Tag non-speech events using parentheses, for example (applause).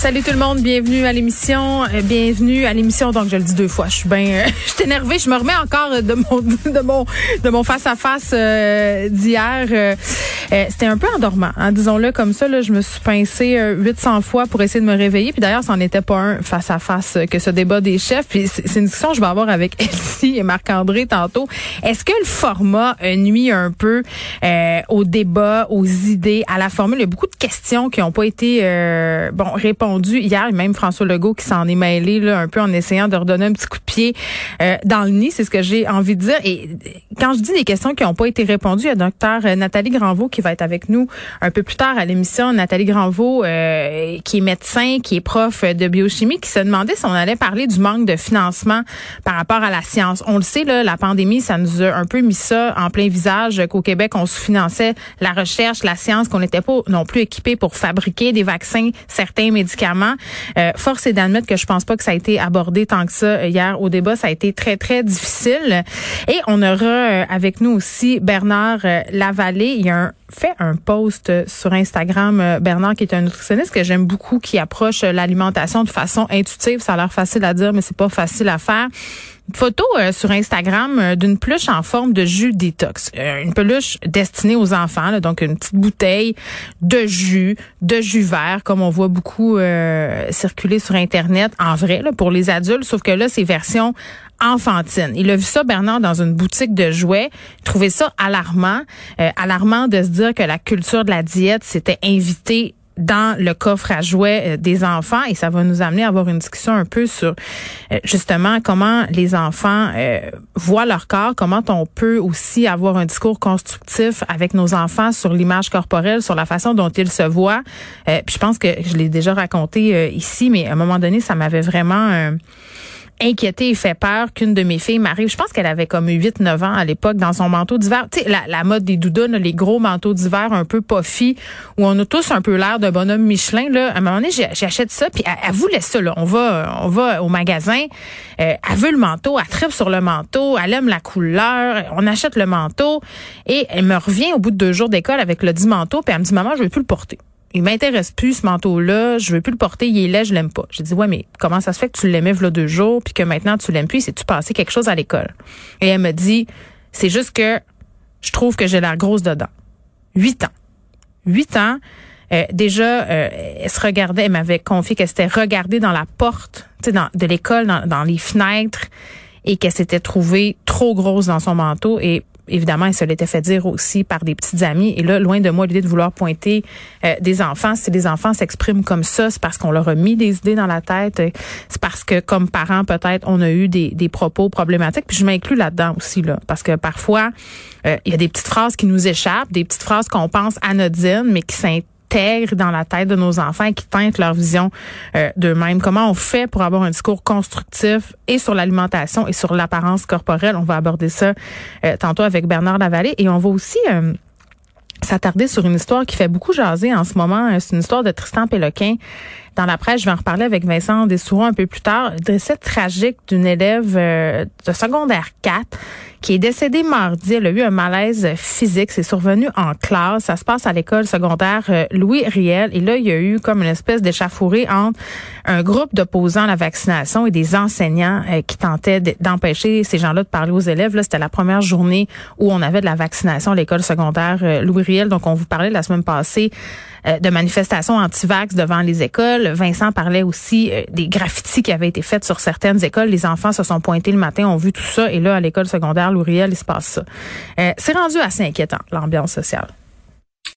Salut tout le monde, bienvenue à l'émission, euh, bienvenue à l'émission. Donc je le dis deux fois, je suis bien, euh, (laughs) je suis énervée, je me remets encore de mon (laughs) de mon de mon face à face d'hier. Euh, C'était un peu endormant, hein, disons-le comme ça. Là, je me suis pincée 800 fois pour essayer de me réveiller. Puis d'ailleurs, c'en était pas un face à face que ce débat des chefs. Puis c'est une discussion que je vais avoir avec (laughs) Elsie et Marc-André tantôt. Est-ce que le format nuit un peu au débat, aux idées, à la formule? Il y a beaucoup de questions qui n'ont pas été bon répondues hier, même François Legault qui s'en est mêlé là, un peu en essayant de redonner un petit coup de pied euh, dans le nid, c'est ce que j'ai envie de dire. Et quand je dis des questions qui n'ont pas été répondues, il y a docteur euh, Nathalie Granvaux qui va être avec nous un peu plus tard à l'émission. Nathalie Granvaux, euh, qui est médecin, qui est prof de biochimie, qui se demandait si on allait parler du manque de financement par rapport à la science. On le sait, là, la pandémie, ça nous a un peu mis ça en plein visage qu'au Québec, on sous-finançait la recherche, la science, qu'on n'était pas non plus équipé pour fabriquer des vaccins, certains médicaments euh, force est d'admettre que je pense pas que ça a été abordé tant que ça euh, hier au débat. Ça a été très, très difficile. Et on aura euh, avec nous aussi Bernard Lavallée. Il y a un fait un post sur Instagram, Bernard, qui est un nutritionniste que j'aime beaucoup, qui approche l'alimentation de façon intuitive. Ça a l'air facile à dire, mais c'est pas facile à faire photo euh, sur Instagram euh, d'une peluche en forme de jus détox. Euh, une peluche destinée aux enfants, donc une petite bouteille de jus, de jus vert, comme on voit beaucoup circuler sur Internet, en vrai, là, pour les adultes, sauf que là, c'est version enfantine. Il a vu ça, Bernard, dans une boutique de jouets. Il trouvait ça alarmant. alarmant de se dire que la culture de la diète s'était invitée dans le coffre à jouets euh, des enfants et ça va nous amener à avoir une discussion un peu sur euh, justement comment les enfants euh, voient leur corps, comment on peut aussi avoir un discours constructif avec nos enfants sur l'image corporelle, sur la façon dont ils se voient. puis je pense que je l'ai déjà raconté ici, mais à un moment donné, ça m'avait vraiment inquiété et fait peur qu'une de mes filles m'arrive. Je pense qu'elle avait comme 8-9 ans à l'époque dans son manteau d'hiver. Tu sais, la, mode des doudounes, les gros manteaux d'hiver un peu puffy, où on a tous un peu l'air d'un bonhomme Michelin. Là. À un moment donné, j'achète ça, puis elle, voulait ça. Là. On va on va au magasin. Euh, elle veut le manteau, elle tripe sur le manteau, elle aime la couleur. On achète le manteau et elle me revient au bout de deux jours d'école avec le dit manteau, puis elle me dit, maman, je veux plus le porter il m'intéresse plus ce manteau-là, je veux plus le porter, il est laid, je l'aime pas. J'ai dit ouais, mais comment ça se fait que tu l'aimais v'là deux jours puis que maintenant tu l'aimes plus, c'est tu passé quelque chose à l'école? Et elle me dit c'est juste que je trouve que j'ai l'air grosse dedans. Huit ans. Huit ans. Euh, déjà, euh, elle se regardait, elle m'avait confié qu'elle s'était regardée dans la porte dans, de l'école, dans, dans les fenêtres, et qu'elle s'était trouvée trop grosse dans son manteau. Et évidemment, elle se l'était fait dire aussi par des petites amies. Et là, loin de moi l'idée de vouloir pointer euh, des enfants. Si les enfants s'expriment comme ça, c'est parce qu'on leur a mis des idées dans la tête. C'est parce que, comme parents, peut-être, on a eu des, des propos problématiques. Puis je m'inclus là-dedans aussi, là, parce que parfois, euh, il y a des petites phrases qui nous échappent, des petites phrases qu'on pense anodines, mais qui s'intègrent dans la tête de nos enfants et qui teintent leur vision euh, d'eux-mêmes. Comment on fait pour avoir un discours constructif et sur l'alimentation et sur l'apparence corporelle? On va aborder ça euh, tantôt avec Bernard Lavallée et on va aussi euh, s'attarder sur une histoire qui fait beaucoup jaser en ce moment. C'est une histoire de Tristan Péloquin. Dans la presse, je vais en reparler avec Vincent Dessouron un peu plus tard. Décès tragique d'une élève de secondaire 4 qui est décédée mardi. Elle a eu un malaise physique. C'est survenu en classe. Ça se passe à l'école secondaire euh, Louis Riel. Et là, il y a eu comme une espèce d'échafourée entre un groupe d'opposants à la vaccination et des enseignants euh, qui tentaient d'empêcher ces gens-là de parler aux élèves. Là, c'était la première journée où on avait de la vaccination à l'école secondaire euh, Louis Riel. Donc, on vous parlait la semaine passée de manifestations anti-vax devant les écoles. Vincent parlait aussi des graffitis qui avaient été faits sur certaines écoles. Les enfants se sont pointés le matin, ont vu tout ça. Et là, à l'école secondaire Louriel, il se passe ça. Euh, c'est rendu assez inquiétant, l'ambiance sociale.